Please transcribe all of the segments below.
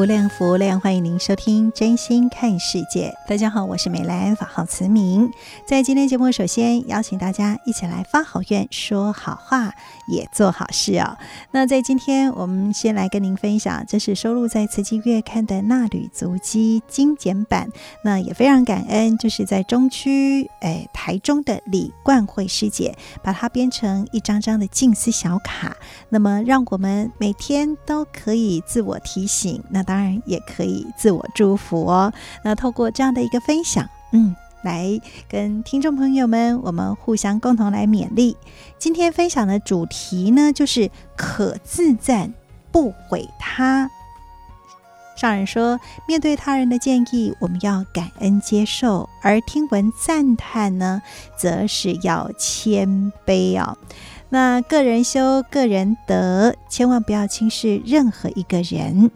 无量福量，欢迎您收听《真心看世界》。大家好，我是美兰，法号慈明。在今天节目，首先邀请大家一起来发好愿、说好话，也做好事哦。那在今天，我们先来跟您分享，这是收录在《慈济月刊》的《纳履足迹》精简版。那也非常感恩，就是在中区，哎，台中的李冠慧师姐，把它编成一张张的静思小卡。那么，让我们每天都可以自我提醒。那当然也可以自我祝福哦。那透过这样的一个分享，嗯，来跟听众朋友们，我们互相共同来勉励。今天分享的主题呢，就是可自赞不毁他。上人说，面对他人的建议，我们要感恩接受；而听闻赞叹呢，则是要谦卑哦。那个人修，个人得，千万不要轻视任何一个人。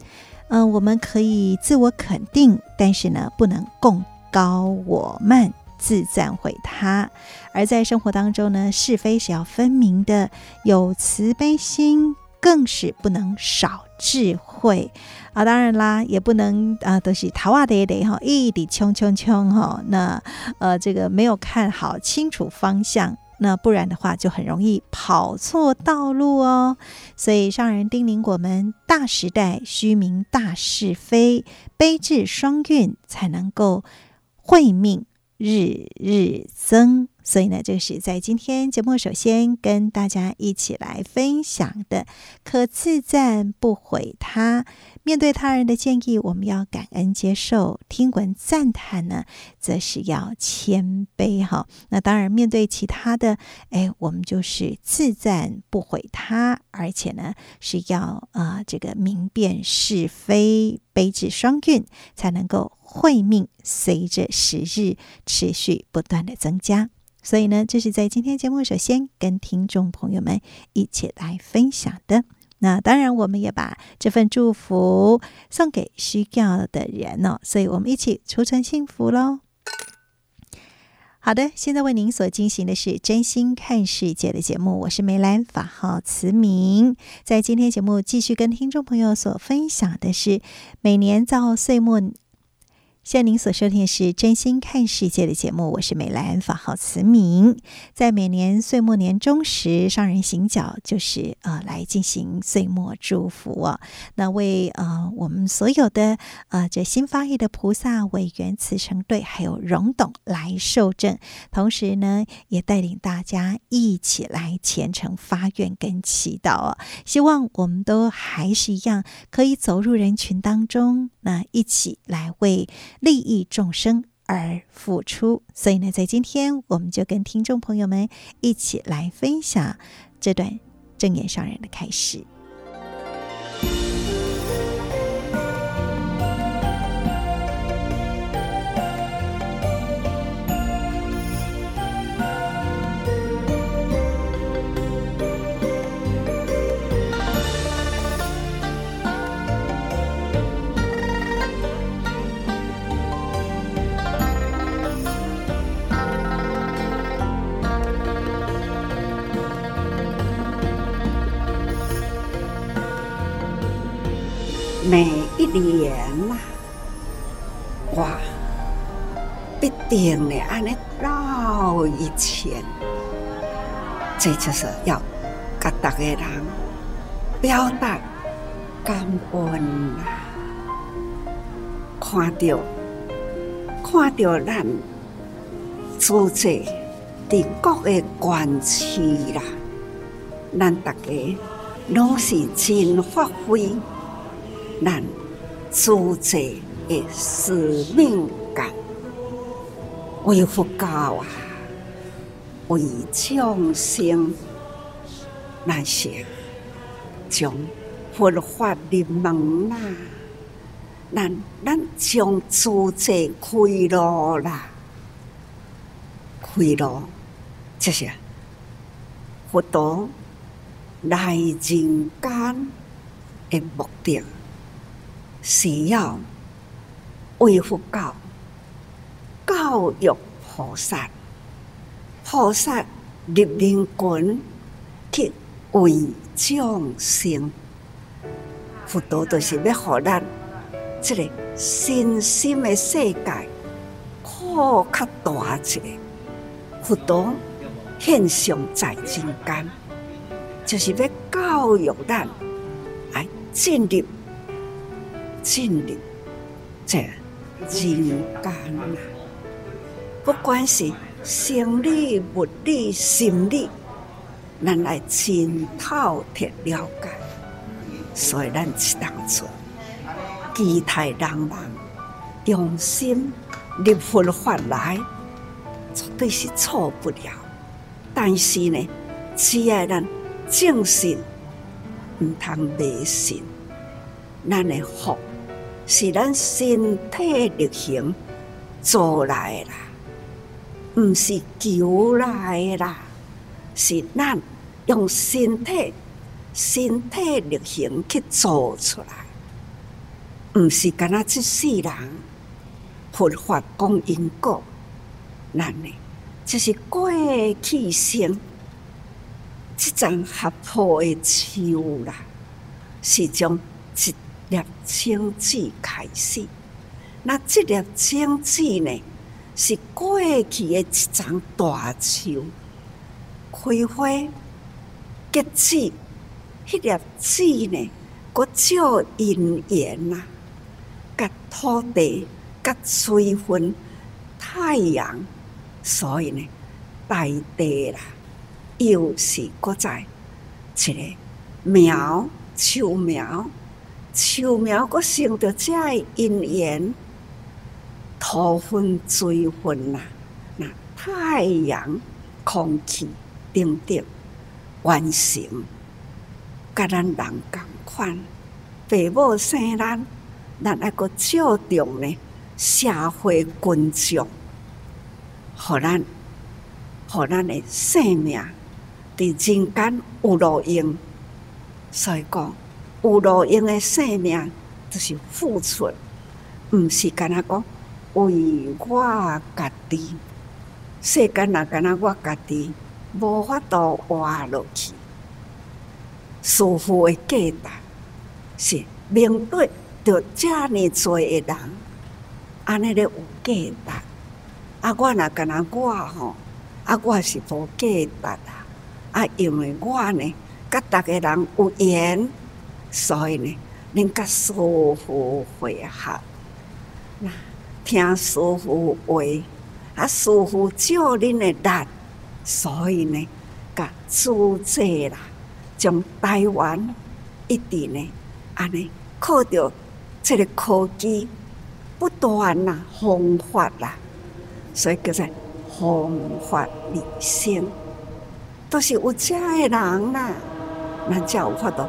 嗯、我们可以自我肯定，但是呢，不能共高我慢，自赞毁他。而在生活当中呢，是非是要分明的，有慈悲心，更是不能少智慧啊。当然啦，也不能啊，都是头啊得得哈，一滴冲冲冲哈。那呃，这个没有看好清楚方向。那不然的话，就很容易跑错道路哦。所以上人叮咛我们：大时代须明大是非，悲智双运才能够慧命日日增。所以呢，这是在今天节目首先跟大家一起来分享的，可自赞不毁他。面对他人的建议，我们要感恩接受；听闻赞叹呢，则是要谦卑哈。那当然，面对其他的，哎，我们就是自赞不毁他，而且呢，是要啊、这个明辨是非，悲智双运，才能够慧命随着时日持续不断的增加。所以呢，这是在今天节目首先跟听众朋友们一起来分享的。那当然，我们也把这份祝福送给需要的人哦，所以我们一起储存幸福喽。好的，现在为您所进行的是真心看世界的节目，我是梅兰，法号慈明。在今天节目继续跟听众朋友所分享的是每年到岁末。现在您所收听的是《真心看世界》的节目，我是美兰，法号慈明。在每年岁末年终时，上人行脚就是呃来进行岁末祝福啊。那为呃我们所有的呃这新发意的菩萨委员慈诚队还有荣董来受证，同时呢也带领大家一起来虔诚发愿跟祈祷啊。希望我们都还是一样可以走入人群当中，那一起来为。利益众生而付出，所以呢，在今天我们就跟听众朋友们一起来分享这段正言上人的开始。每一年呐，我必定的安尼绕一圈，这就是要跟大家人表达感恩呐，可看到，看到咱组织伫各个县市啦，咱大家拢是真发挥咱组织的使命感，为佛教啊，为众生，那些将佛法入门啦。咱咱将组织开路啦，开路，这些佛陀来人间的目的，是要为佛教教育菩萨，菩萨入人群去为众生，佛陀就是要互咱。这个身心的世界扩较大一个，佛陀现象在人间，就是要教育咱来进入进入这人间啊！不管是生理、物理、心理，咱来真透彻了解，所以咱只当初。期待人人用心入佛法来，绝对是错不了。但是呢，只要咱正信，毋通迷信。咱的福是咱身体力行做来的啦，毋是求来的啦，是咱用身体、身体力行去做出来。毋是干那即世人，佛法讲因果，咱呢，就是过去生，即阵合抱的树啦，是从一种子开始。那这粒种子呢，是过去的一阵大树，开花结籽，迄粒籽呢，阁照因缘啦。甲土地、甲水分、太阳，所以呢，大地啦，又是搁在一个苗、树苗、树苗，搁生着这因缘，土分、水分呐，那太阳、空气等等，完成，甲咱人共款，父母生咱。咱爱阁照重呢，社会群众，互咱，互咱的生命伫人间有路用。所以讲，有路用的生命，就是付出，毋是干那讲为我家己。世间若干那我家己，无法度活落去。师父的价值是面对。着遮尔济诶人，安尼咧有价值。啊，我若干若我吼，啊，我是无价值啊。啊，因为我呢，甲逐个人有缘，所以呢，恁甲师父会合。那听师父话，啊，师父照恁诶力，所以呢，甲组织啦，将台湾一直呢，安尼靠着。这个科技不断呐，弘法啦，所以叫做弘法利生，都是有遮的人啦，咱才有法度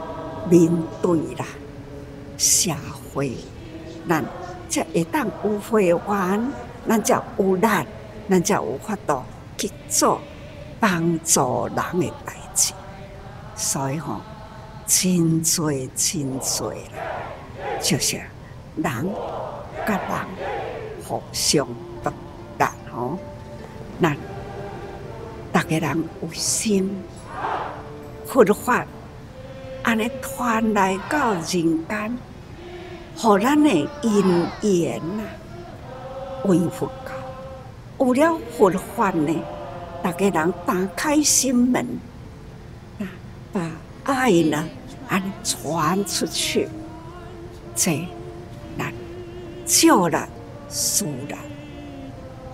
面对啦社会，咱才会当有会员，咱才有力，咱才有法度去做帮助人的代志，所以吼，真多真多啦。就是人甲人互相独特吼，那逐个人有心，佛法安尼传来到人间，互咱的因缘呐，为佛教，有了佛法呢，逐个人打开心门，把爱呢安尼传出去。这，咱救人、助人，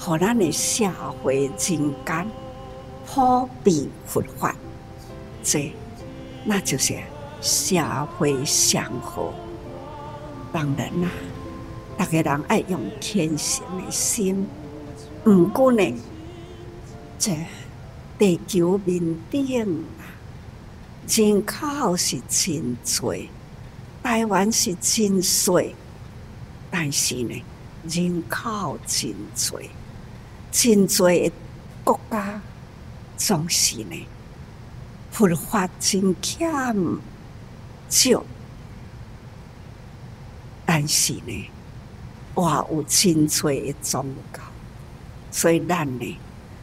让咱的社会人间普遍佛法，这那就是社会祥和。当然啦，大家人爱用虔诚的心，毋过呢，这地球面顶啊，人口是真多，台湾是真小。但是呢，人口真多，真多的国家总是呢，佛法真欠少。但是呢，我有真多的宗教，所以咱呢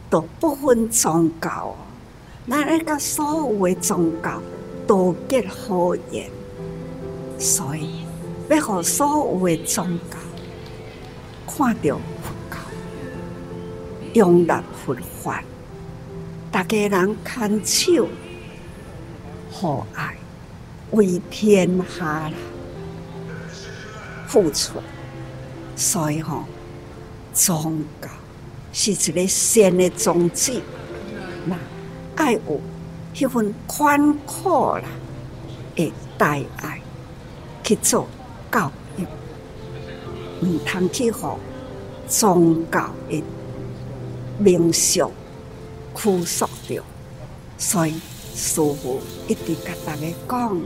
都不分宗教，咱那个所有的宗教都结好缘，所以。要互所有的宗教看到佛教，用力佛法，大家人牵手互爱，为天下付出。所以吼，宗教是一个善的宗旨，那爱有迄份宽阔啦的大爱去做。教育毋通去互宗教的名相拘束着，所以师父一直甲大家讲，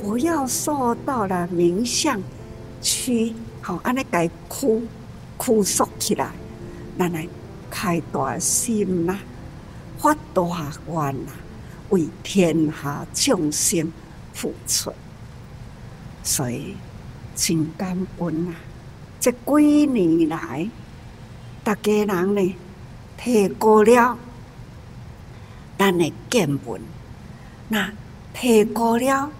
不要受到了名相去好安尼该拘拘束起来，咱来开大心呐，发大愿呐，为天下众生付出。所以真感恩啊！这几年来，大家人呢提高了咱的见闻，那提高了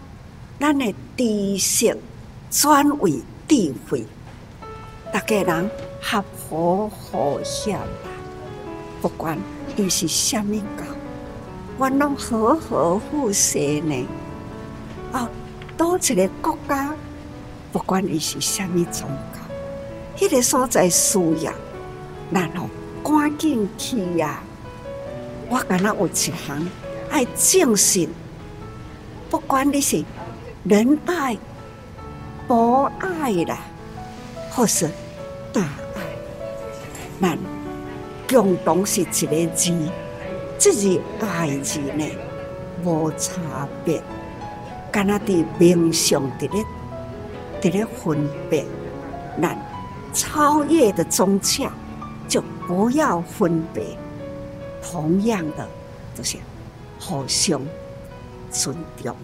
咱的知识，转为智慧。大家人合和和谐，不管伊是虾米教，我拢和和互协呢。哦。多一个国家，不管伊是虾米宗教，迄个所在需要，然后赶紧去呀！我感觉有一项爱正信，不管你是仁爱、博爱啦，或是大爱，咱共同是一个字，这是爱字呢，无差别。干那的名相伫咧，的咧分别，那超越的宗教就不要分别。同样的，就是互相尊重。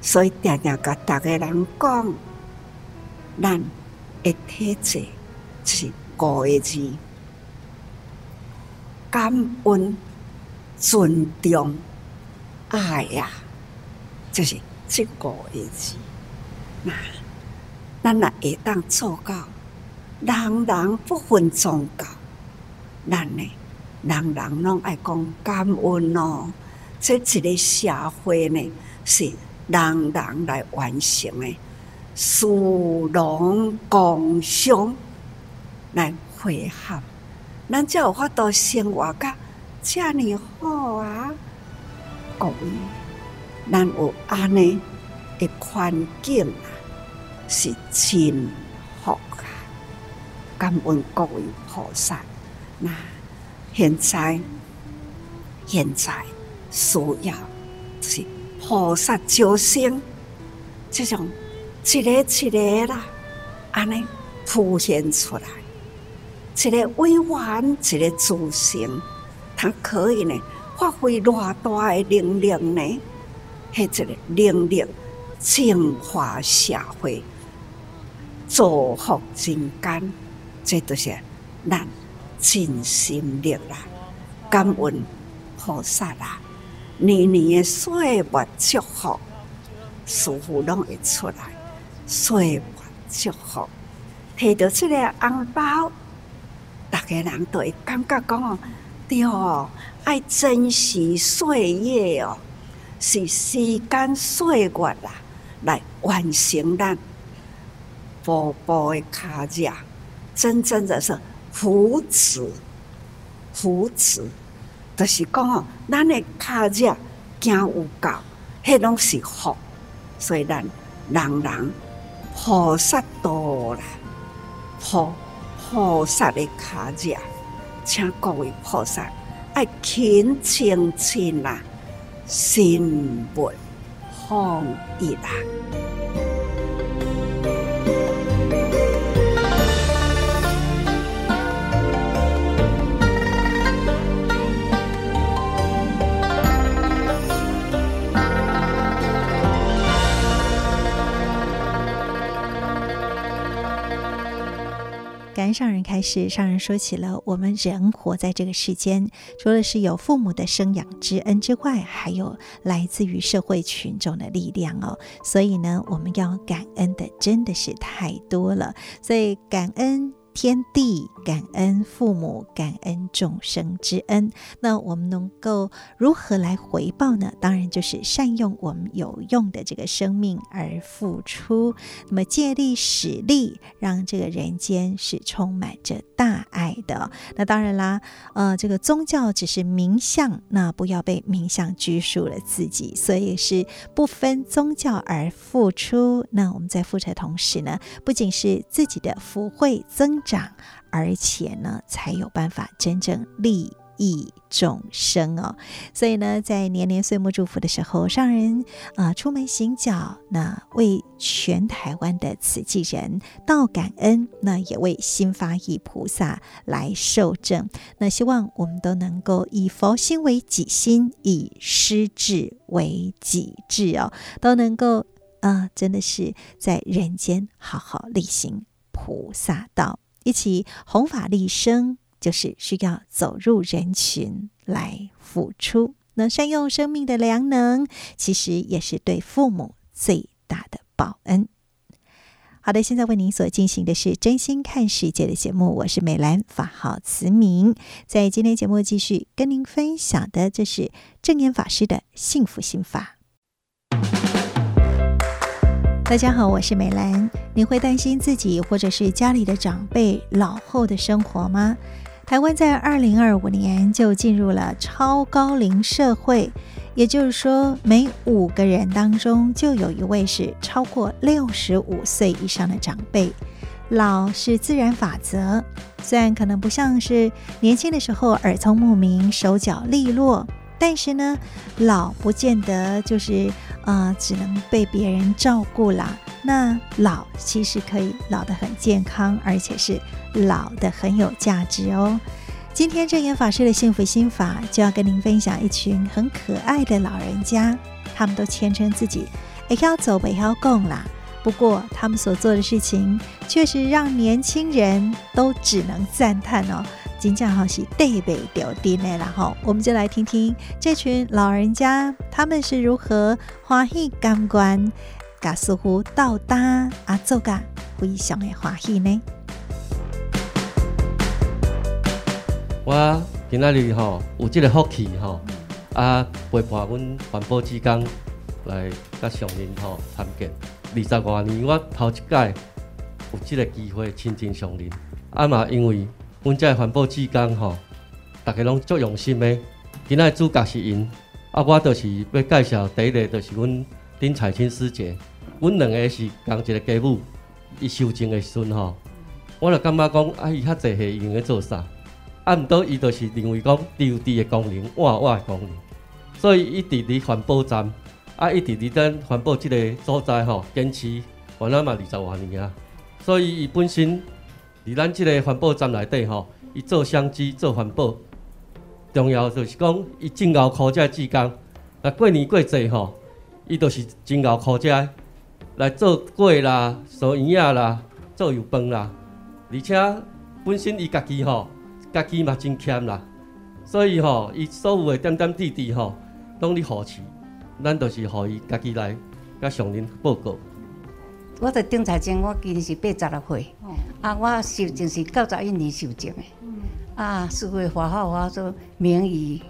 所以常常甲大家人讲，咱的体制是五个字：感恩、尊重、爱呀，就是。这个字，那咱若会当做到，人人不分宗教，咱呢，人人拢爱讲感恩哦。这一个社会呢，是人人来完成的，殊荣共享来会合，咱才有法度生活甲这样好啊，各位。咱有安尼的环境啊，是真好啊！感恩各位菩萨。那现在现在需要是菩萨救生，这种一个一个啦，安尼浮现出来，一个委员，一个主神，他可以呢发挥偌大的能量呢？迄一个能力净化社会，造福人间，这都是咱尽心力啦。感恩菩萨啦，年年的岁月祝福，师父拢会出来，岁月祝福，摕到这个红包，大家人都会感觉讲，对哦，爱珍惜岁月哦。是时间岁月啦，来完成咱步步的脚脚，真正的是扶持，扶持，就是讲哦，咱的脚脚行有够，迄拢是福，所以咱人人菩萨多啦，菩菩萨的脚脚，请各位菩萨爱勤精进啦，心不放逸啦。感恩上人开始，上人说起了我们人活在这个世间，除了是有父母的生养之恩之外，还有来自于社会群众的力量哦。所以呢，我们要感恩的真的是太多了，所以感恩。天地感恩父母，感恩众生之恩。那我们能够如何来回报呢？当然就是善用我们有用的这个生命而付出。那么借力使力，让这个人间是充满着大爱的。那当然啦，呃，这个宗教只是名相，那不要被名相拘束了自己。所以是不分宗教而付出。那我们在付出的同时呢，不仅是自己的福慧增长，而且呢，才有办法真正利益众生哦。所以呢，在年年岁末祝福的时候，上人啊、出门行脚，那为全台湾的慈济人道感恩，那也为新发意菩萨来受证。那希望我们都能够以佛心为己心，以师志为己志哦，都能够啊、真的是在人间好好力行菩萨道。一起弘法利生，就是需要走入人群来付出。那善用生命的良能，其实也是对父母最大的报恩。好的，现在为您所进行的是真心看世界的节目，我是美兰，法号慈明。在今天节目继续跟您分享的，这是证严法师的幸福心法。大家好，我是美兰。你会担心自己或者是家里的长辈老后的生活吗？台湾在二零二五年就进入了超高龄社会，也就是说，每五个人当中就有一位是超过六十五岁以上的长辈。老是自然法则，虽然可能不像是年轻的时候耳聪目明、手脚利落。但是呢，老不见得就是、呃，只能被别人照顾啦。那老其实可以老得很健康，而且是老得很有价值哦。今天证严法师的幸福心法就要跟您分享一群很可爱的老人家，他们都谦称自己也要走，也要供啦。不过他们所做的事情，确实让年轻人都只能赞叹哦。真正好是对北丢丁的，然后我们就来听听这群老人家他们是如何欢喜感官，把似乎到达啊做个非常的欢喜呢。我今仔日吼有这个福气吼，啊陪伴阮环保志工来甲上林吼参见。二十多年我头一届有这个机会亲近上林，啊嘛因为。阮这环保志工吼，大家拢足用心的。今仔主角是因，啊，我就是要介绍第一个，就是阮丁彩青师姐。阮两个是同一个家母，伊受证的时阵吼，我就感觉讲，啊，伊较济岁用咧做啥？啊，毋过伊就是认为讲，丢滴的功能，换换的功能，所以一直伫环保站，啊，一直伫咱环保即个所在吼，坚持，原来嘛二十多年啊，所以伊本身。伫咱即个环保站内底吼，伊做相机做环保，重要就是讲伊真熬苦这志工，那过年过节吼，伊都是真熬苦这来做粿啦、烧圆仔啦、做油饭啦，而且本身伊家己吼，家己嘛真俭啦，所以吼，伊所有的点点滴滴吼，拢咧扶持，咱都是互伊家己来甲上人报告。我在丁彩青，我今年是八十六岁，哦、啊，我受证是九十一年受证的，嗯、啊，师父发号我做名誉，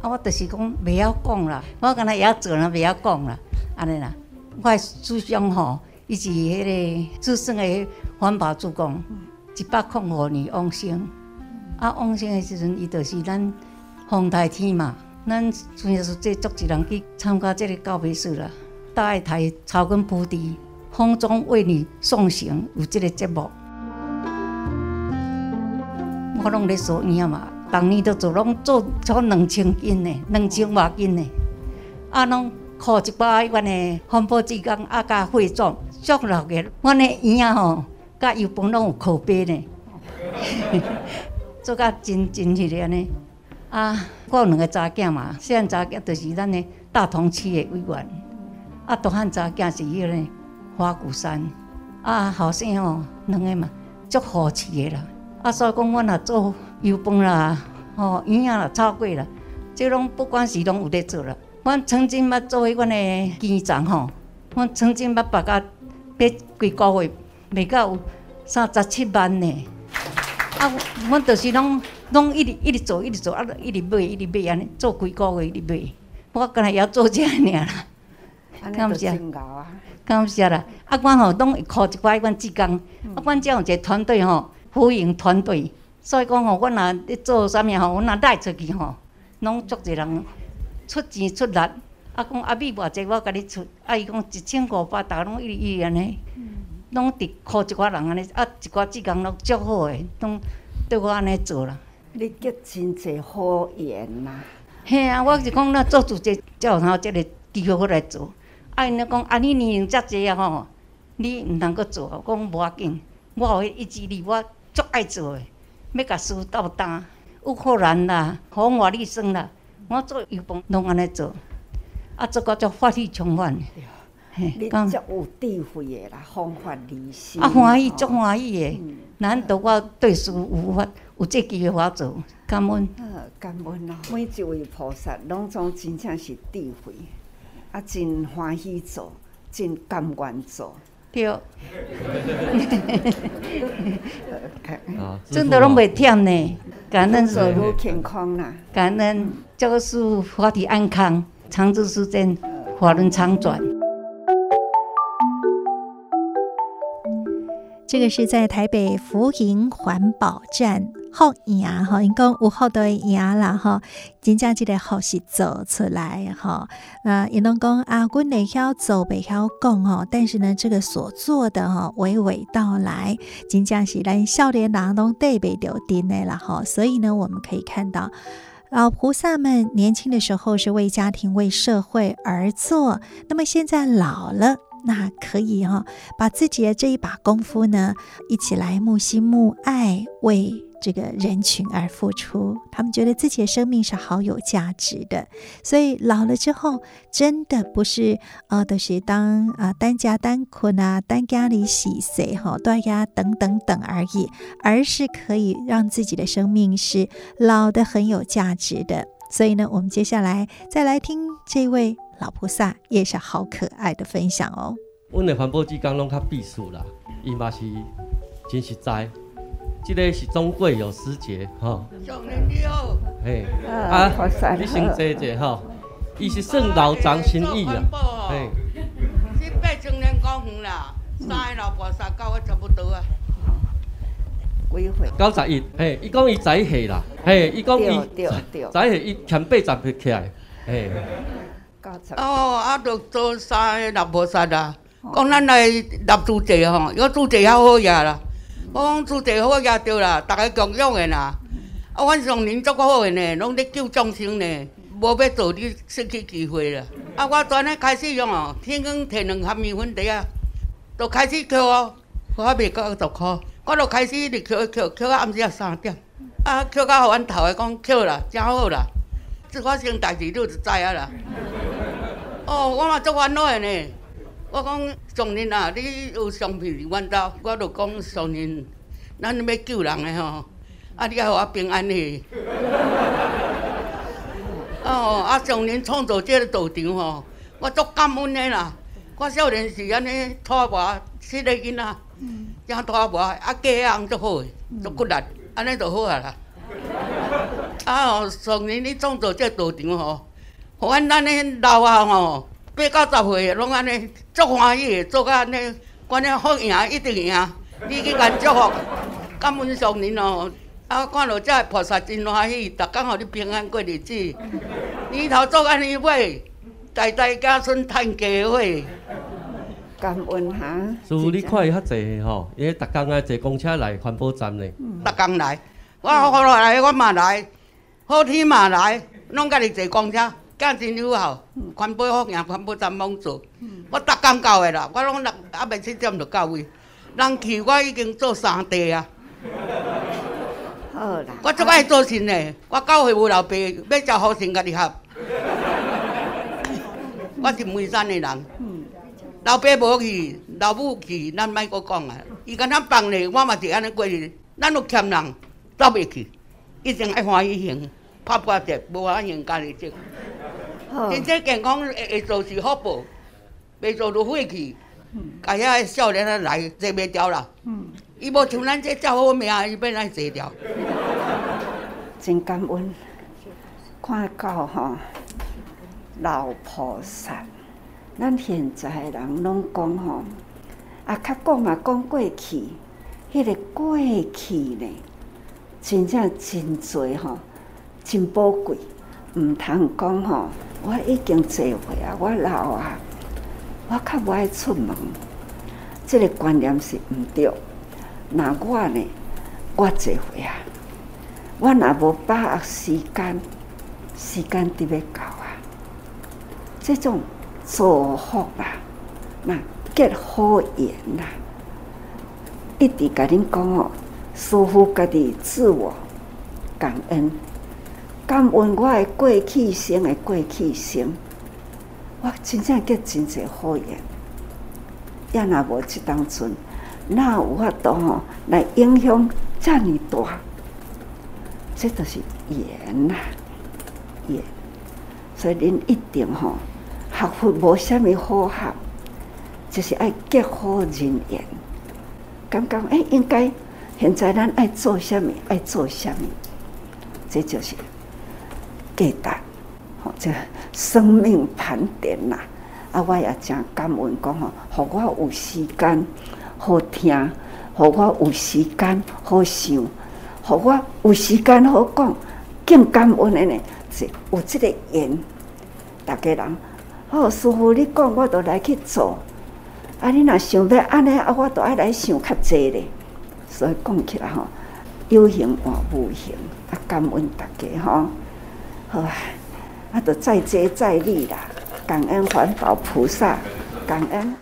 啊，我就是讲袂晓讲啦，我刚才也做了袂晓讲啦，安尼啦，我的师兄吼，伊是迄个资深的环保主工，一百零五年往生。啊，往生的时阵，伊就是咱风台天嘛，咱专业是这组织人去参加这个告别式啦。大爱台草根菩提风中为你送行有这个节目，我拢咧做影嘛，当年都做拢做做两千斤呢，两千外斤呢，啊，拢靠一把阮的环保志工啊，甲会总，足老个，阮的影仔吼，甲油饭拢有口碑呢。做甲真真迄个安尼，啊，我有两个查囝嘛，细汉查囝就是咱的大同区的委员，啊，大汉查囝是迄个花鼓山，啊，后生哦，两个嘛，足和气的啦，啊，所以讲我若做油饭啦，吼营养啦，炒粿啦，即拢不管是拢有咧做啦。阮曾经捌做迄款的机长吼，阮曾经捌把甲买规个月卖到有三十七万呢。啊，阮就是拢拢一直一直做，一直做，啊，一直买，一直买安尼，做几个月一直买。我干来也做这尔啦，感谢，感谢啦。啊，阮吼拢会靠一寡阮志工，啊，阮这样一个团队吼，服营团队，所以讲吼，阮若咧做啥物吼，阮若带出去吼，拢足侪人出钱出力。啊，讲啊米偌济，我甲你出，啊，伊讲一千五百，逐个拢一直一直安尼。拢伫靠一寡人安尼，啊，一寡志工拢足好诶，拢对我安尼做啦。你结真济好缘呐！嘿啊，我是讲咱做主这才有通即个机会来做。啊，因咧讲啊，你年龄遮济啊吼，你毋通阁做，我讲无要紧，我有迄意志力，我足爱做诶，要甲事斗担，乌克兰啦，红瓦力生啦，我做油饭拢安尼做，啊，做个足法力充分。你足有智慧的啦，方法理性。啊，欢喜足欢喜的，难得我对事有法有这机会我做，感恩。呃，感恩咯。每一位菩萨拢总真正是智慧，啊，真欢喜做，真甘愿做。对。真的拢袂忝呢，感恩所有健康啦，感恩教师法体安康，长治时间，法轮长转。这个是在台北福营环保站后营哈，因讲有好多营啦哈，真正这个好是做出来哈。那因拢讲啊，阮会晓做，袂晓讲哈，但是呢，这个所做的哈，娓娓道来，真正是咱少年郎拢对袂着定的啦哈。所以呢，我们可以看到老菩萨们年轻的时候是为家庭、为社会而做，那么现在老了。那可以哈、哦，把自己的这一把功夫呢，一起来木心木爱，为这个人群而付出。他们觉得自己的生命是好有价值的，所以老了之后，真的不是呃，都、是当啊单家单困啊，单家里洗谁哈，断崖等等等而已，而是可以让自己的生命是老的很有价值的。所以呢，我们接下来再来听这位。老菩萨也是好可爱的分享哦。阮的环保志工拢较避暑啦，伊嘛是真实在。这个是中贵有时节哈。上年你好。嘿，啊，你先坐坐哈。伊是算老长心意啦。嘿。七八千年公园啦，三个老菩萨教我差不多啊。几岁？九十一。嘿，伊讲伊早岁啦。嘿，伊讲伊早岁，伊欠八十岁起来。嘿。哦，啊，着做三个老菩萨啦。讲咱来立主题吼，有主题较好呀啦。我讲主题好呀，对啦，逐个共用的啦。啊，阮上年足够好个呢，拢咧救众生呢，无要做你失去机会啦。啊，我昨日开始用哦，天光摕两盒面粉袋啊，就开始捡哦，我卖到二十箍，我就开始一直捡捡捡到暗时啊三点。啊，捡到互阮头个讲捡啦，真好啦。这发生代志，你就知啊啦。哦，我嘛足烦恼的呢。我讲上人啊，你有相片伫阮兜，我就讲上人，咱要救人的吼，啊，你要互我平安的。哦，啊，上人创造这个道场吼，我足感恩的啦。我少年时安尼拖磨，七个囡仔，正拖磨，啊，家翁足好的，足骨力，安尼就好啊啦。啊，哦，上人你创造这个道场吼。阮咱呢老啊吼，八九十岁拢安尼足欢喜的，做甲安尼关键好赢一定赢，你去甲祝福，感恩上人哦。啊，看到这菩萨真欢喜，逐工互你平安过日子，年头做安尼买，代代家孙趁家伙。感恩哈。师傅，你看伊较济吼，伊逐工啊坐公车来环保站咧。逐工来，我好来我嘛来，好天嘛来，拢家己坐公车，囝真友好，环保好行，环保站忙做。我逐工到的啦，我拢六啊未七点就到位，人去我已经做三地啊。好啦。我最爱做神的，我教会无老爸要交好神甲你合。我是梅山的人。老爸无去，老母去，咱莫阁讲啊。伊敢若放咧，我嘛是安尼过日。咱有欠人，走袂去，一定爱欢喜行，拍破折，无法用家己积。身体健康会会做是福报，袂做就废去。家遐少年仔来坐袂牢啦。伊无像咱这遮好命，伊要来坐牢。真感恩，看到吼老菩萨，咱现在的人拢讲吼，啊，较讲嘛讲过去，迄个过去呢，真正真济吼，真宝贵，毋通讲吼，我已经坐岁啊，我老啊，我较无爱出门，这个观念是毋对。那我呢，我坐岁啊。我若无把握时间，时间得要到啊！这种祝福啦，那结好缘啦，一直甲恁讲哦，师父家己自我感恩，感恩我的过去生的过去生，我真正结真侪好缘，也若无这当阵，哪有法度吼来影响这么大？这都是缘呐，缘，所以恁一定吼，学佛无虾米好学，就是爱结好人缘。刚刚哎，应该现在咱爱做虾米，爱做虾米，这就是价值，吼，这生命盘点呐。啊，我也真感恩讲吼，互我有时间好听，互我有时间好想。互我有时间好讲，更感恩的呢，是有这个缘。大家人，好师父你讲，我都来去做。啊，你若想要安尼，啊，我都爱来想较济咧。所以讲起来吼，有形换无形，啊，感恩大家吼。好啊，啊，都再接再厉啦，感恩环保菩萨，感恩。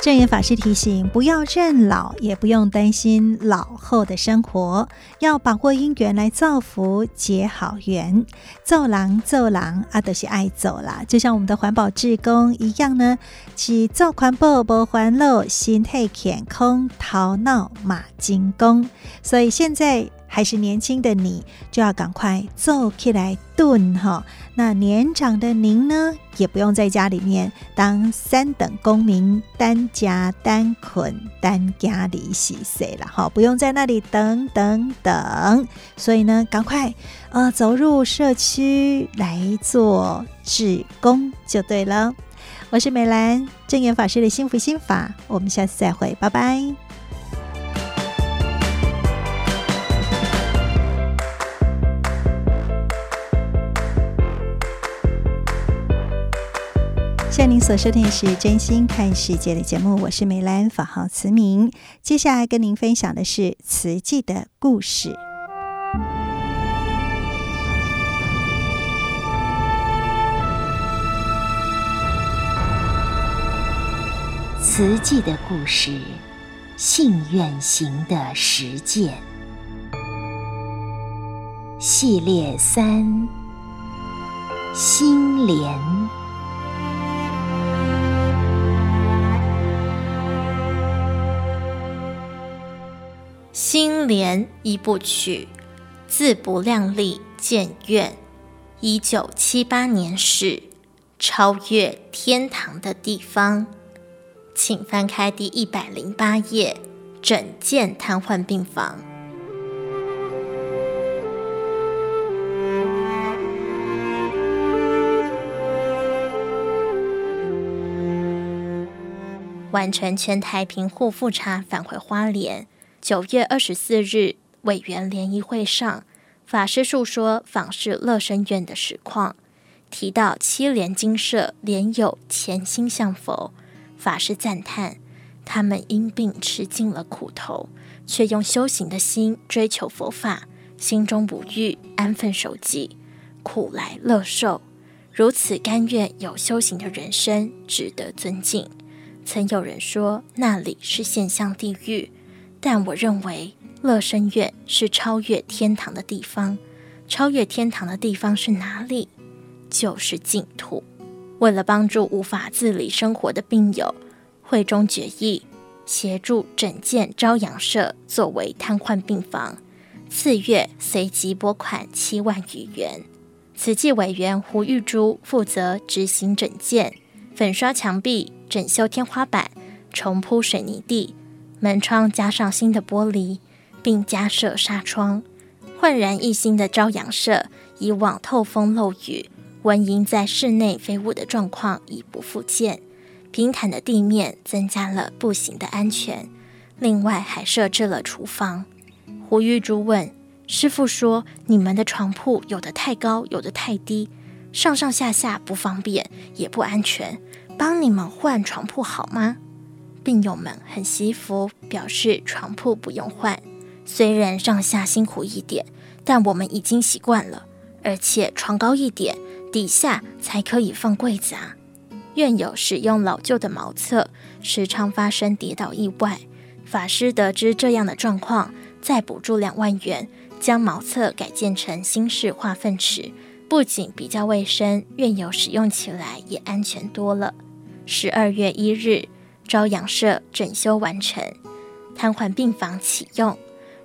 证严法师提醒：不要认老，也不用担心老后的生活，要把握因缘来造福结好缘。走人走人，啊，都、是爱走啦。就像我们的环保志工一样呢，是做环保不环路，心态健康，头脑马精工。所以现在。还是年轻的你，就要赶快走起来炖哈。那年长的您呢，也不用在家里面当三等公民，单家单捆单家里洗洗了哈，不用在那里等等等。所以呢，赶快呃走入社区来做志工就对了。我是美兰，证严法师的幸福心法，我们下次再会，拜拜。在您所收听的是《真心看世界》的节目，我是美兰，法号慈明。接下来跟您分享的是慈济的故事。慈济的故事，信愿行的实践系列三：心莲。心莲一部曲，自不量力建愿，一九七八年事，超越天堂的地方，请翻开第一百零八页，诊见瘫痪病房。完成全台平户复查，返回花莲。九月二十四日，委员联谊会上，法师述说访视乐生院的实况，提到七莲精舍莲友潜心向佛，法师赞叹他们因病吃尽了苦头，却用修行的心追求佛法，心中不欲安分守己，苦来乐受，如此甘愿有修行的人生，值得尊敬。曾有人说那里是现象地狱。但我认为乐生院是超越天堂的地方，超越天堂的地方是哪里？就是净土。为了帮助无法自理生活的病友，会中决议协助整建朝阳社作为瘫痪病房，次月随即拨款七万余元。慈济委员胡玉珠负责执行整建，粉刷墙壁、整修天花板、重铺水泥地。门窗加上新的玻璃，并加设纱窗，焕然一新的朝阳社，以往透风漏雨、蚊蝇在室内飞舞的状况已不复见。平坦的地面增加了步行的安全，另外还设置了厨房。胡玉珠问师傅说：“你们的床铺有的太高，有的太低，上上下下不方便，也不安全，帮你们换床铺好吗？”病友们很惜福，表示床铺不用换。虽然上下辛苦一点，但我们已经习惯了。而且床高一点，底下才可以放柜子啊。院友使用老旧的茅厕，时常发生跌倒意外。法师得知这样的状况，再补助两万元，将茅厕改建成新式化粪池，不仅比较卫生，院友使用起来也安全多了。十二月一日。朝阳社整修完成，瘫痪病房启用。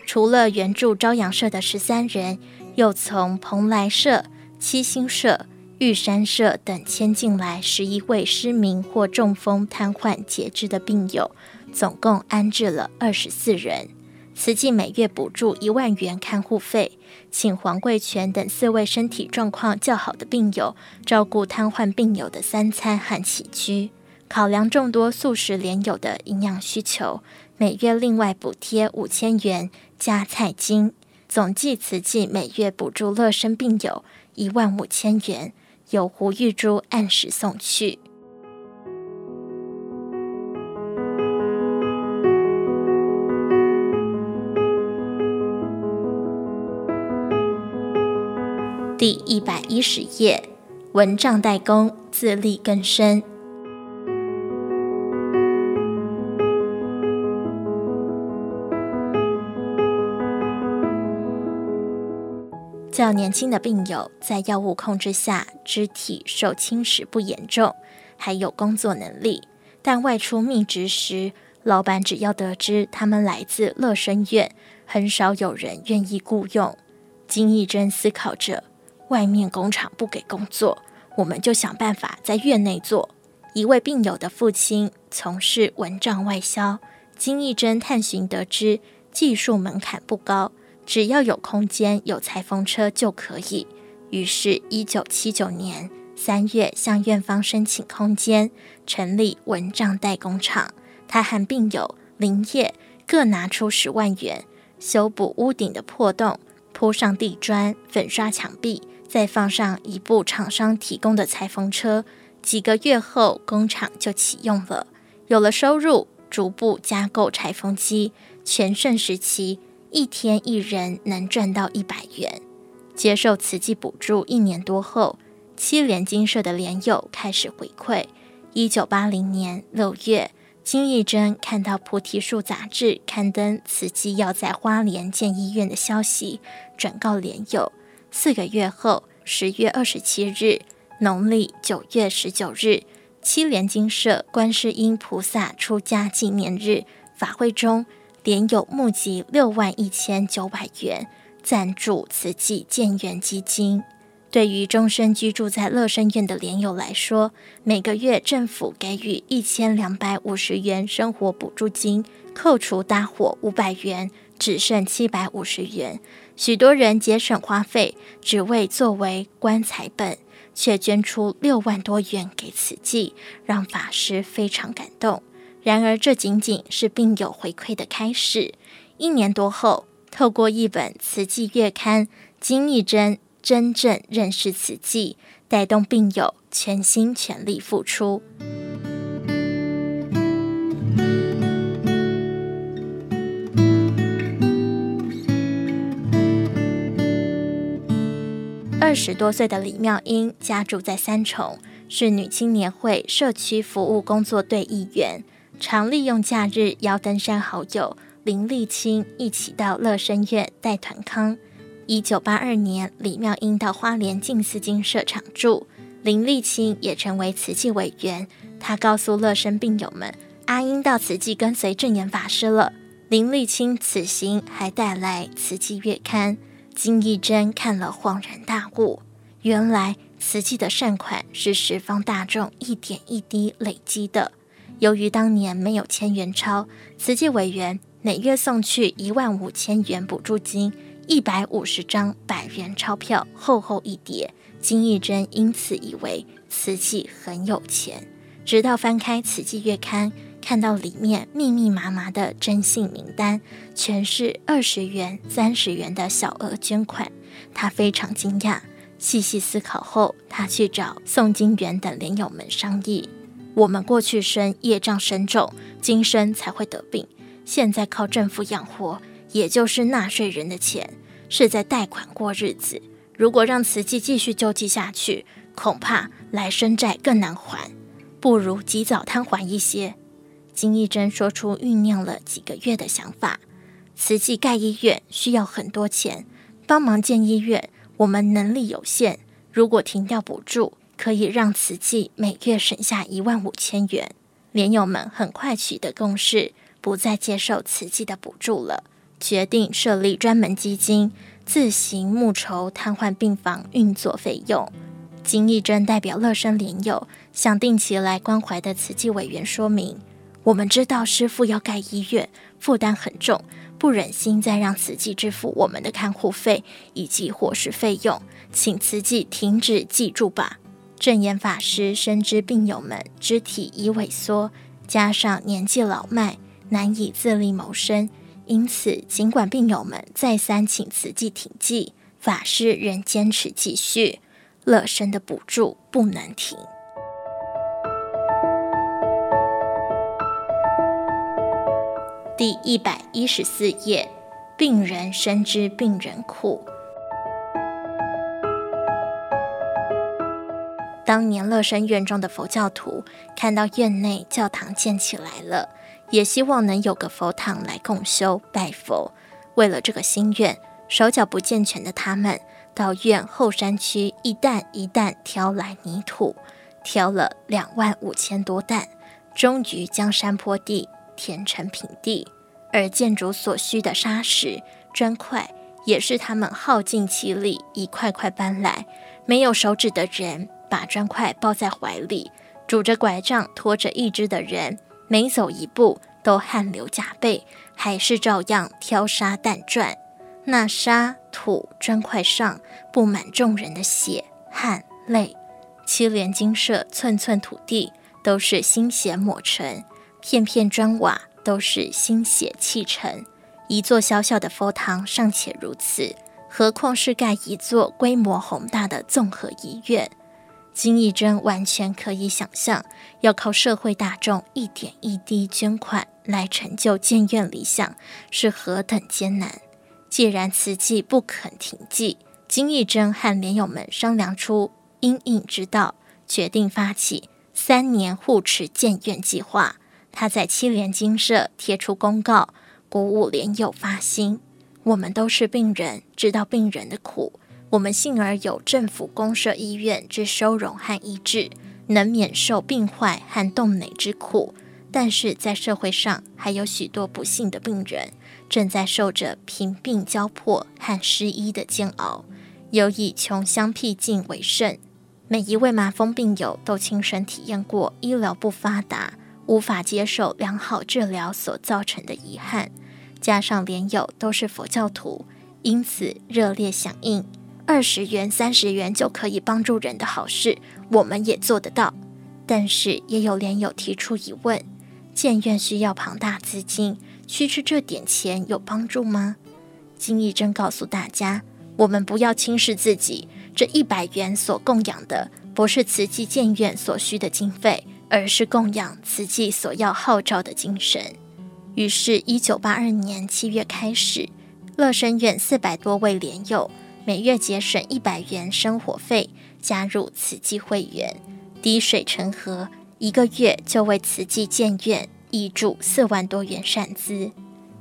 除了援助朝阳社的十三人，又从蓬莱社、七星社、玉山社等迁进来十一位失明或中风、瘫痪截肢的病友，总共安置了二十四人。慈济每月补助一万元看护费，请黄贵全等四位身体状况较好的病友照顾瘫痪病友的三餐和起居。考量众多素食莲友的营养需求，每月另外补贴五千元加菜金，总计慈济每月补助乐生病友一万五千元，由胡玉珠按时送去。第一百一十页，蚊帐代工，自力更生。较年轻的病友在药物控制下，肢体受侵蚀不严重，还有工作能力。但外出觅职时，老板只要得知他们来自乐生院，很少有人愿意雇佣。金义珍思考着：外面工厂不给工作，我们就想办法在院内做。一位病友的父亲从事蚊帐外销，金义珍探寻得知，技术门槛不高。只要有空间、有裁缝车就可以。于是，一九七九年三月向院方申请空间，成立蚊帐代工厂。他和病友林业各拿出十万元，修补屋顶的破洞，铺上地砖，粉刷墙壁，再放上一部厂商提供的裁缝车。几个月后，工厂就启用了。有了收入，逐步加购裁缝机。全盛时期，一天一人能赚到一百元。接受慈济补助一年多后，七莲精舍的莲友开始回馈。一九八零年六月，金义珍看到《菩提树》杂志刊登慈济要在花莲建医院的消息，转告莲友。四个月后，十月二十七日，农历九月十九日，七莲精舍观世音菩萨出家纪念日法会中。莲友募集六万一千九百元赞助慈济建园基金。对于终身居住在乐生院的莲友来说，每个月政府给予一千两百五十元生活补助金，扣除搭伙五百元，只剩七百五十元。许多人节省花费，只为作为棺材本，却捐出六万多元给慈济，让法师非常感动。然而，这仅仅是病友回馈的开始。一年多后，透过一本《慈济月刊》，金义珍真正认识慈济，带动病友全心全力付出。二十多岁的李妙英家住在三重，是女青年会社区服务工作队一员，常利用假日邀登山好友林立清一起到乐生院带团康。一九八二年，李妙英到花莲静思精舍常住，林立清也成为慈济委员。他告诉乐生病友们：“阿英到慈济跟随证严法师了。”林立清此行还带来《慈济月刊》。金义珍看了恍然大悟，原来慈济的善款是十方大众一点一滴累积的。由于当年没有千元钞，慈济委员每月送去一万五千元补助金，一百五十张百元钞票，厚厚一叠。金义珍因此以为慈济很有钱，直到翻开《慈济月刊》。看到里面密密麻麻的征信名单，全是二十元、三十元的小额捐款，他非常惊讶。细细思考后，他去找宋金元等莲友们商议：我们过去生业障深重，今生才会得病，现在靠政府养活，也就是纳税人的钱，是在贷款过日子。如果让慈济继续救济下去，恐怕来生债更难还，不如及早摊还一些。金义珍说出酝酿了几个月的想法：慈济盖医院需要很多钱，帮忙建医院，我们能力有限。如果停掉补助，可以让慈济每月省下一万五千元。莲友们很快取得共识，不再接受慈济的补助了，决定设立专门基金，自行募筹瘫痪病房运作费用。金义珍代表乐生莲友向定期来关怀的慈济委员说明。我们知道师父要盖医院，负担很重，不忍心再让慈济支付我们的看护费以及伙食费用，请慈济停止济助吧。证严法师深知病友们肢体已萎缩，加上年纪老迈，难以自立谋生，因此尽管病友们再三请慈济停济，法师仍坚持继续，乐生的补助不能停。第一百一十四页，病人深知病人苦。当年乐生院中的佛教徒看到院内教堂建起来了，也希望能有个佛堂来共修拜佛。为了这个心愿，手脚不健全的他们到院后山区一担一担挑来泥土，挑了两万五千多担，终于将山坡地。填成平地，而建筑所需的砂石、砖块也是他们耗尽气力一块块搬来。没有手指的人把砖块抱在怀里，拄着拐杖拖着一只的人，每走一步都汗流浃背，还是照样挑沙担砖。那沙土砖块上布满众人的血汗泪，七连精舍寸寸土地都是心血抹成。片片砖瓦都是心血砌成，一座小小的佛堂尚且如此，何况是盖一座规模宏大的综合医院？金义珍完全可以想象，要靠社会大众一点一滴捐款来成就建院理想是何等艰难。既然慈济不肯停济，金义珍和莲友们商量出因应之道，决定发起三年护持建院计划。他在七莲精舍贴出公告，鼓舞莲友发心。我们都是病人，知道病人的苦。我们幸而有政府公社医院之收容和医治，能免受病坏和冻馁之苦。但是在社会上，还有许多不幸的病人，正在受着贫病交迫和失医的煎熬。有以穷乡僻静为甚。每一位麻风病友都亲身体验过医疗不发达。无法接受良好治疗所造成的遗憾，加上连友都是佛教徒，因此热烈响应。二十元、三十元就可以帮助人的好事，我们也做得到。但是也有莲友提出疑问：建院需要庞大资金，区区这点钱有帮助吗？金义贞告诉大家，我们不要轻视自己，这一百元所供养的不是慈济建院所需的经费，而是供养慈济所要号召的精神。于是，一九八二年七月开始，乐生院四百多位莲友每月节省一百元生活费，加入慈济会员，滴水成河，一个月就为慈济建院挹注四万多元善资。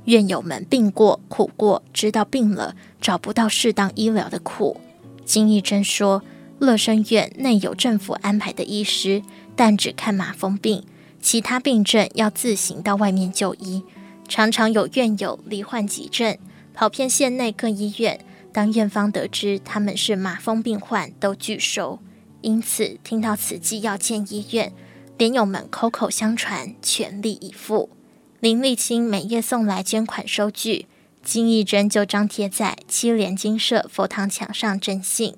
院友们病过苦过，知道病了找不到适当医疗的苦。金义珍说，乐生院内有政府安排的医师，但只看麻风病。其他病症要自行到外面就医，常常有院友罹患急症，跑遍县内各医院。当院方得知他们是麻风病患，都拒收。因此，听到慈济要建医院，莲友们口口相传，全力以赴。林立清每月送来捐款收据，金义珍就张贴在七莲金舍佛堂墙上征信。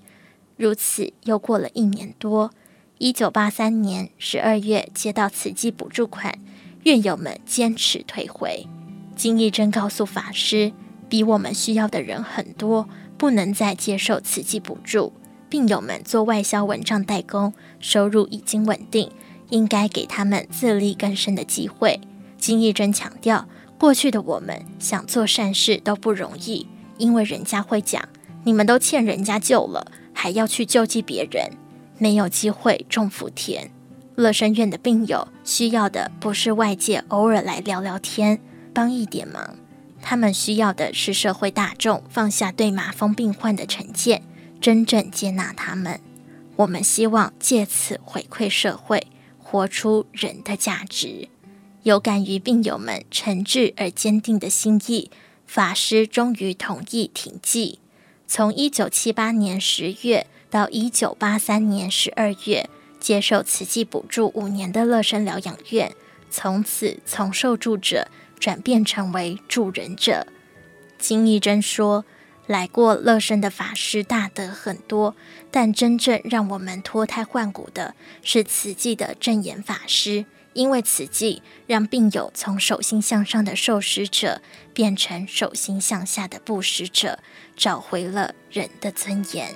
如此又过了一年多。一九八三年十二月，接到慈济补助款，院友们坚持退回。金义珍告诉法师，比我们需要的人很多，不能再接受慈济补助。病友们做外销蚊帐代工，收入已经稳定，应该给他们自力更生的机会。金义珍强调，过去的我们想做善事都不容易，因为人家会讲，你们都欠人家救了，还要去救济别人。没有机会种福田，乐生院的病友需要的不是外界偶尔来聊聊天、帮一点忙，他们需要的是社会大众放下对麻风病患的成见，真正接纳他们。我们希望借此回馈社会，活出人的价值。有感于病友们诚挚而坚定的心意，法师终于同意停济。从一九七八年十月。到一九八三年十二月，接受慈济补助五年的乐生疗养院，从此从受助者转变成为助人者。金义贞说：“来过乐生的法师大德很多，但真正让我们脱胎换骨的是慈济的证言法师，因为慈济让病友从手心向上的受施者变成手心向下的布施者，找回了人的尊严。”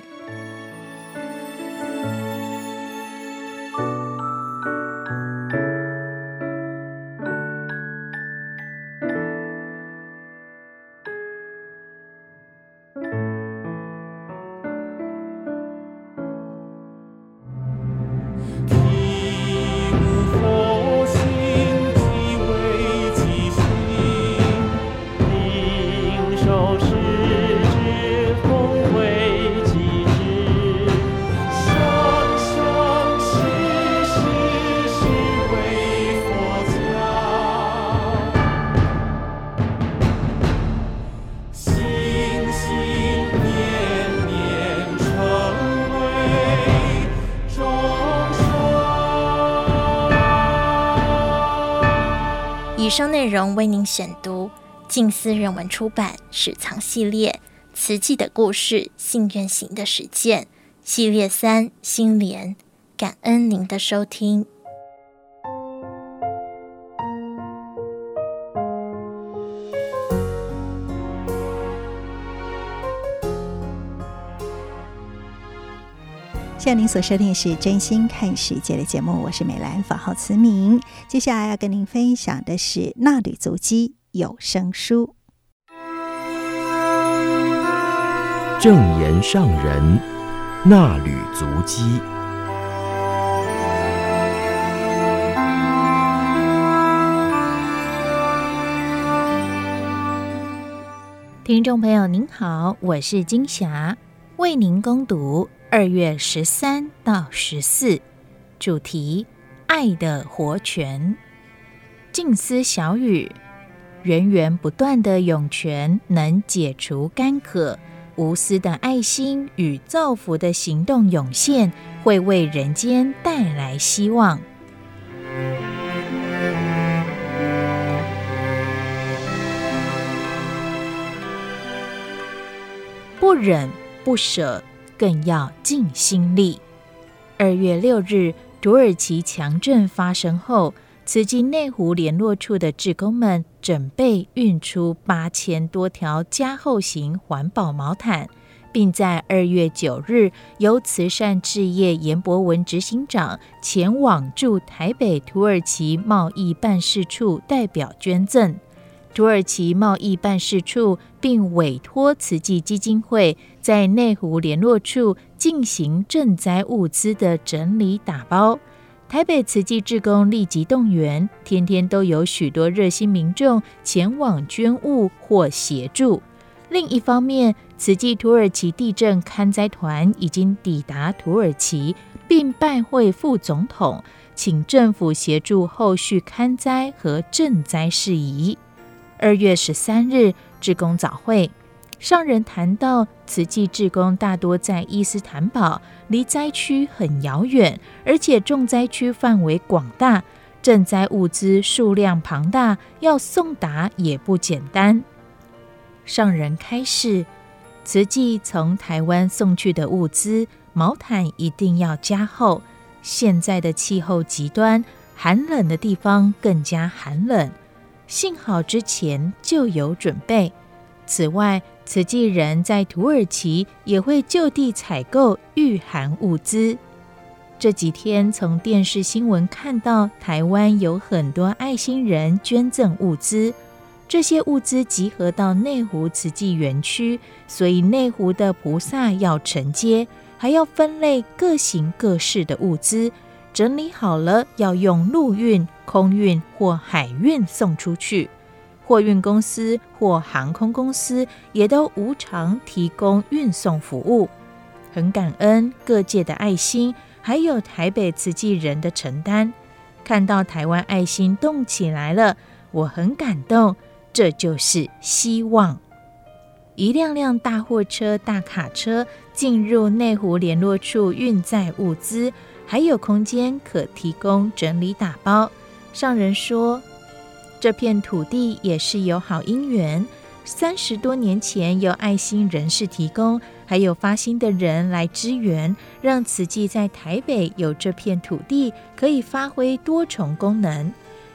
内容为您选读静思人文出版史藏系列《瓷器的故事，信愿行的实践》系列三心莲，感恩您的收听。现在您所收听的是《真心看世界》的节目，我是美兰，法号慈明。接下来要跟您分享的是《纳履足迹有声书》。正言上人纳履足迹。听众朋友您好，我是金霞，为您攻读。二月十三到十四，主题：爱的活泉。静思小语，源源不断的涌泉能解除干渴，无私的爱心与造福的行动涌现，会为人间带来希望。不忍不舍。更要尽心力。二月六日，土耳其强震发生后，慈济内湖联络处的志工们准备运出八千多条加厚型环保毛毯，并在二月九日由慈善事业严博文执行长前往驻台北土耳其贸易办事处代表捐赠。土耳其贸易办事处并委托慈济基金会在内湖联络处进行赈灾物资的整理打包。台北慈济志工立即动员，天天都有许多热心民众前往捐物或协助。另一方面，慈济土耳其地震勘灾团已经抵达土耳其，并拜会副总统，请政府协助后续勘灾和赈灾事宜。二月十三日，志工早会。上人谈到，慈济志工大多在伊斯坦堡，离灾区很遥远，而且重灾区范围广大，赈灾物资数量庞大，要送达也不简单。上人开示，慈济从台湾送去的物资，毛毯一定要加厚。现在的气候极端，寒冷的地方更加寒冷，幸好之前就有准备。此外，慈济人在土耳其也会就地采购御寒物资。这几天从电视新闻看到，台湾有很多爱心人捐赠物资，这些物资集合到内湖慈济园区，所以内湖的菩萨要承接，还要分类各型各式的物资，整理好了要用陆运、空运或海运送出去。货运公司或航空公司也都无偿提供运送服务，很感恩各界的爱心，还有台北慈济人的承担。看到台湾爱心动起来了，我很感动。这就是希望。一辆辆大货车、大卡车进入内湖联络处运载物资，还有空间可提供整理打包。上人说。这片土地也是有好姻缘，三十多年前有爱心人士提供，还有发心的人来支援，让慈济在台北有这片土地可以发挥多重功能。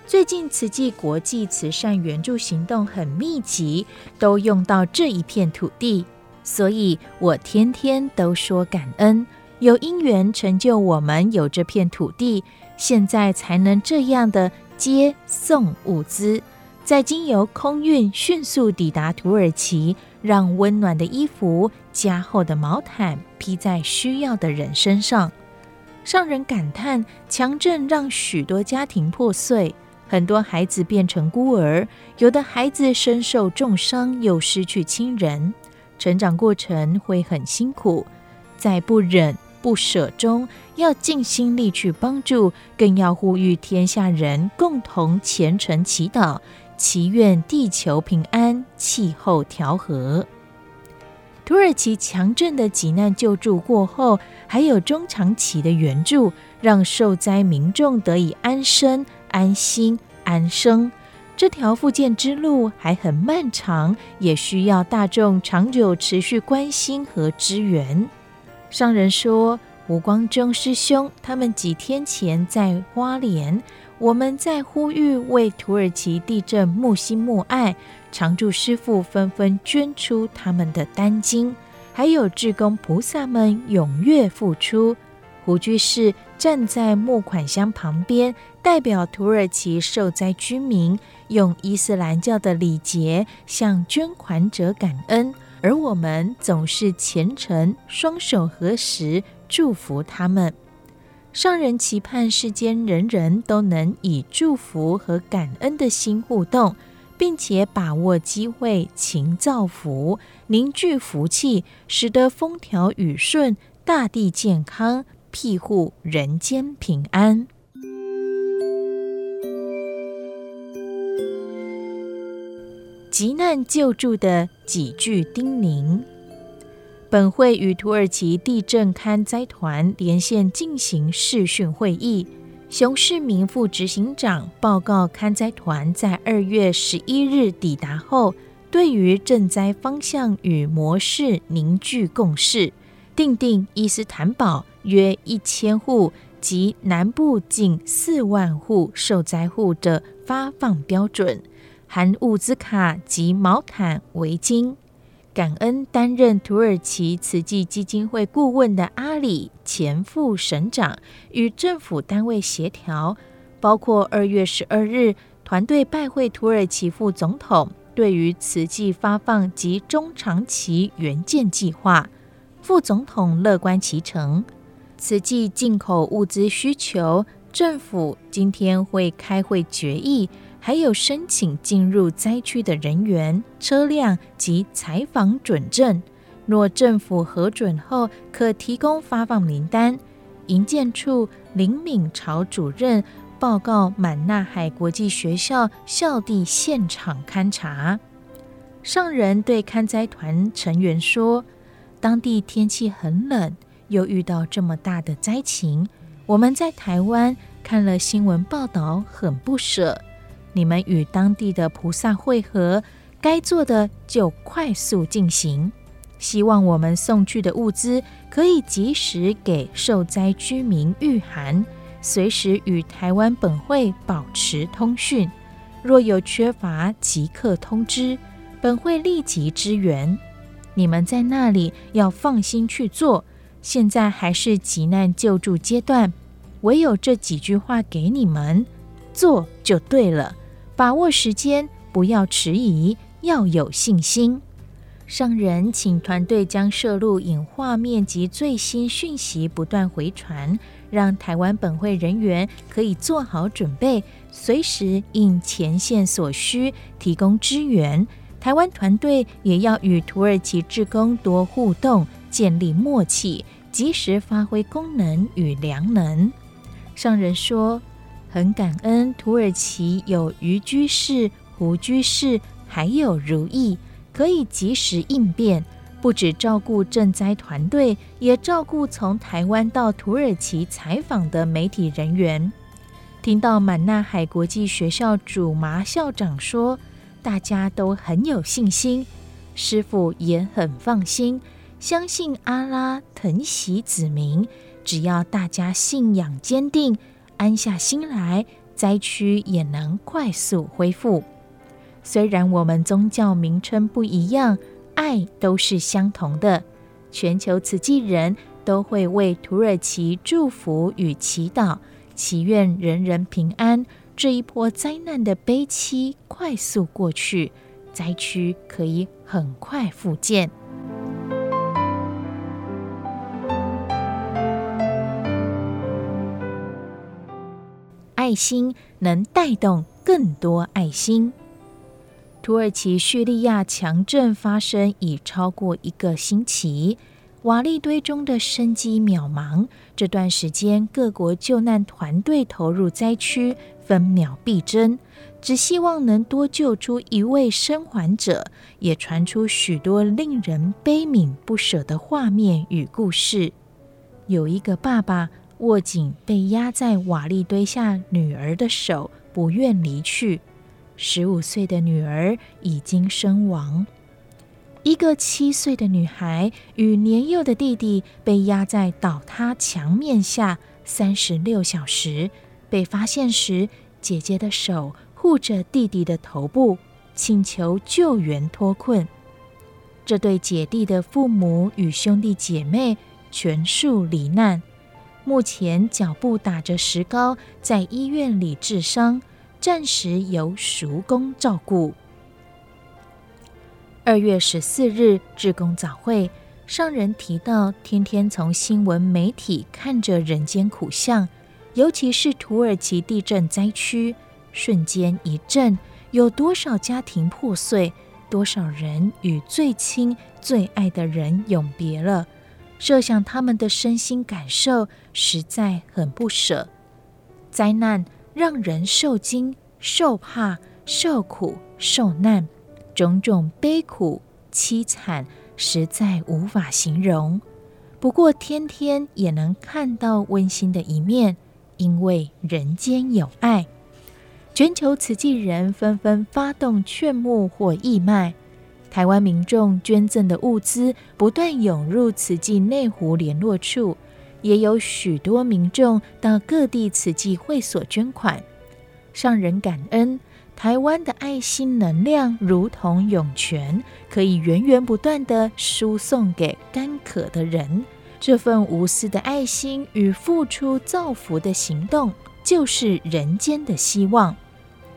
最近慈济国际慈善援助行动很密集，都用到这一片土地，所以我天天都说感恩，有因缘成就我们有这片土地，现在才能这样的。接送物资，再经由空运迅速抵达土耳其，让温暖的衣服、加厚的毛毯披在需要的人身上。上人感叹：强震让许多家庭破碎，很多孩子变成孤儿，有的孩子身受重伤，又失去亲人，成长过程会很辛苦，在不忍。不舍中，要尽心力去帮助，更要呼吁天下人共同虔诚祈祷，祈愿地球平安，气候调和。土耳其强震的急难救助过后，还有中长期的援助，让受灾民众得以安身、安心、安生。这条复建之路还很漫长，也需要大众长久持续关心和支援。上人说：“吴光中师兄他们几天前在花莲，我们在呼吁为土耳其地震募心募爱，常住师父纷纷捐出他们的单金，还有志工菩萨们踊跃付出。胡居士站在募款箱旁边，代表土耳其受灾居民，用伊斯兰教的礼节向捐款者感恩。”而我们总是虔诚，双手合十，祝福他们。上人期盼世间人人都能以祝福和感恩的心互动，并且把握机会勤造福，凝聚福气，使得风调雨顺，大地健康，庇护人间平安。急难救助的几句叮咛。本会与土耳其地震勘灾团连线进行视讯会议。熊世明副执行长报告，勘灾团在二月十一日抵达后，对于赈灾方向与模式凝聚共识，订定伊斯坦堡约一千户及南部近四万户受灾户的发放标准，含物资卡及毛毯、围巾。感恩担任土耳其慈济基金会顾问的阿里前副省长与政府单位协调，包括二月十二日团队拜会土耳其副总统，对于慈济发放及中长期援建计划，副总统乐观其成。慈济进口物资需求，政府今天会开会决议。还有申请进入灾区的人员、车辆及采访准证，若政府核准后，可提供发放名单。营建处林敏朝主任报告满纳海国际学校校地现场勘查。上人对勘灾团成员说：“当地天气很冷，又遇到这么大的灾情，我们在台湾看了新闻报道，很不舍。”你们与当地的菩萨会合，该做的就快速进行。希望我们送去的物资可以及时给受灾居民御寒，随时与台湾本会保持通讯。若有缺乏，即刻通知，本会立即支援。你们在那里要放心去做。现在还是急难救助阶段，唯有这几句话给你们，做就对了。把握时间，不要迟疑，要有信心。上人请团队将摄录影画面及最新讯息不断回传，让台湾本会人员可以做好准备，随时应前线所需提供支援。台湾团队也要与土耳其志工多互动，建立默契，及时发挥功能与良能。上人说。很感恩土耳其有余居士、胡居士，还有如意，可以及时应变，不止照顾赈灾团队，也照顾从台湾到土耳其采访的媒体人员。听到满纳海国际学校主麻校长说，大家都很有信心，师傅也很放心，相信阿拉疼惜子民，只要大家信仰坚定。安下心来，灾区也能快速恢复。虽然我们宗教名称不一样，爱都是相同的。全球慈济人都会为土耳其祝福与祈祷，祈愿人人平安，这一波灾难的悲凄快速过去，灾区可以很快复建。爱心能带动更多爱心。土耳其叙利亚强震发生已超过一个星期，瓦砾堆中的生机渺茫。这段时间，各国救难团队投入灾区，分秒必争，只希望能多救出一位生还者。也传出许多令人悲悯不舍的画面与故事。有一个爸爸。握紧被压在瓦砾堆下女儿的手，不愿离去。十五岁的女儿已经身亡。一个七岁的女孩与年幼的弟弟被压在倒塌墙面下三十六小时。被发现时，姐姐的手护着弟弟的头部，请求救援脱困。这对姐弟的父母与兄弟姐妹全数罹难。目前脚部打着石膏，在医院里治伤，暂时由叔公照顾。二月十四日，志工早会上人提到，天天从新闻媒体看着人间苦相，尤其是土耳其地震灾区，瞬间一震，有多少家庭破碎，多少人与最亲最爱的人永别了。设想他们的身心感受，实在很不舍。灾难让人受惊、受怕、受苦、受难，种种悲苦凄惨，实在无法形容。不过，天天也能看到温馨的一面，因为人间有爱。全球慈济人纷纷发动劝募或义卖。台湾民众捐赠的物资不断涌入慈济内湖联络处，也有许多民众到各地慈济会所捐款，上人感恩。台湾的爱心能量如同涌泉，可以源源不断地输送给干渴的人。这份无私的爱心与付出造福的行动，就是人间的希望。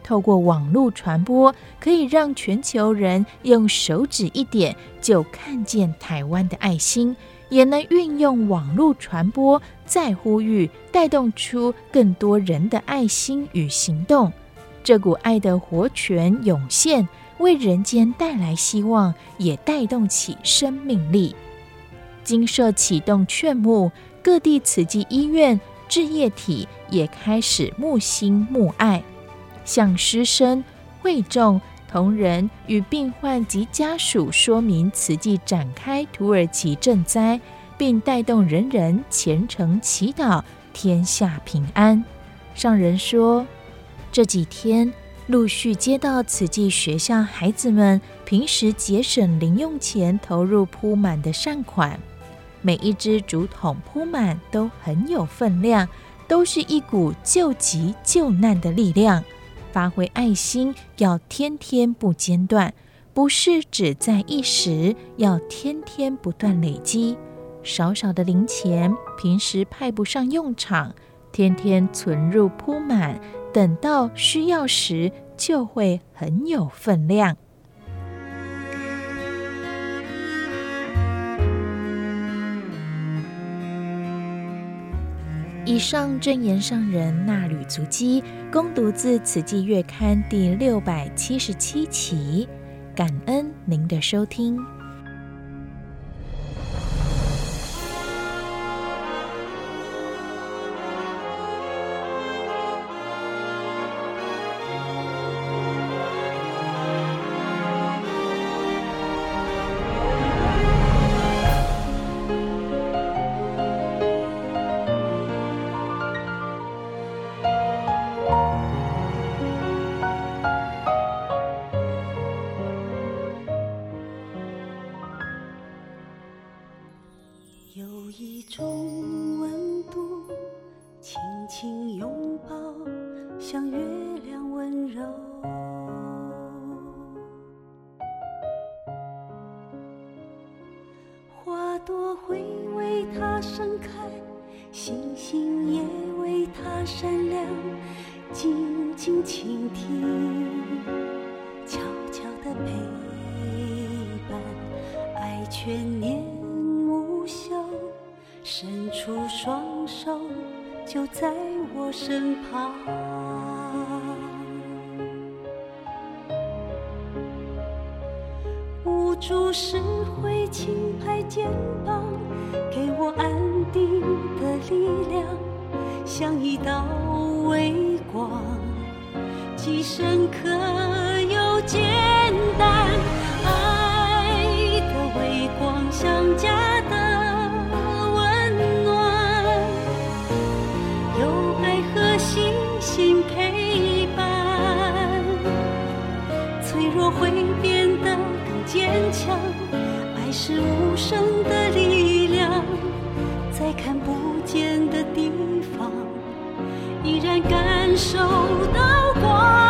透过网络传播，可以让全球人用手指一点就看见台湾的爱心，也能运用网络传播，再呼吁，带动出更多人的爱心与行动。这股爱的活泉涌现，为人间带来希望，也带动起生命力。精舍启动劝募，各地慈济医院、志业体也开始募心募爱，向师生、会众、同仁与病患及家属说明慈济展开土耳其赈灾，并带动人人虔诚祈祷，天下平安。上人说。这几天陆续接到慈济学校孩子们平时节省零用钱投入铺满的善款，每一只竹筒铺满都很有分量，都是一股救急救难的力量。发挥爱心要天天不间断，不是只在一时，要天天不断累积。少少的零钱平时派不上用场，天天存入铺满。等到需要时，就会很有分量。以上正言上人纳履足迹，恭读自《此季月刊》第六百七十七期，感恩您的收听。像一道微光，既深刻又简单。爱的微光像家的温暖，有爱和细心陪伴，脆弱会变得更坚强。爱是无声。依然感受到光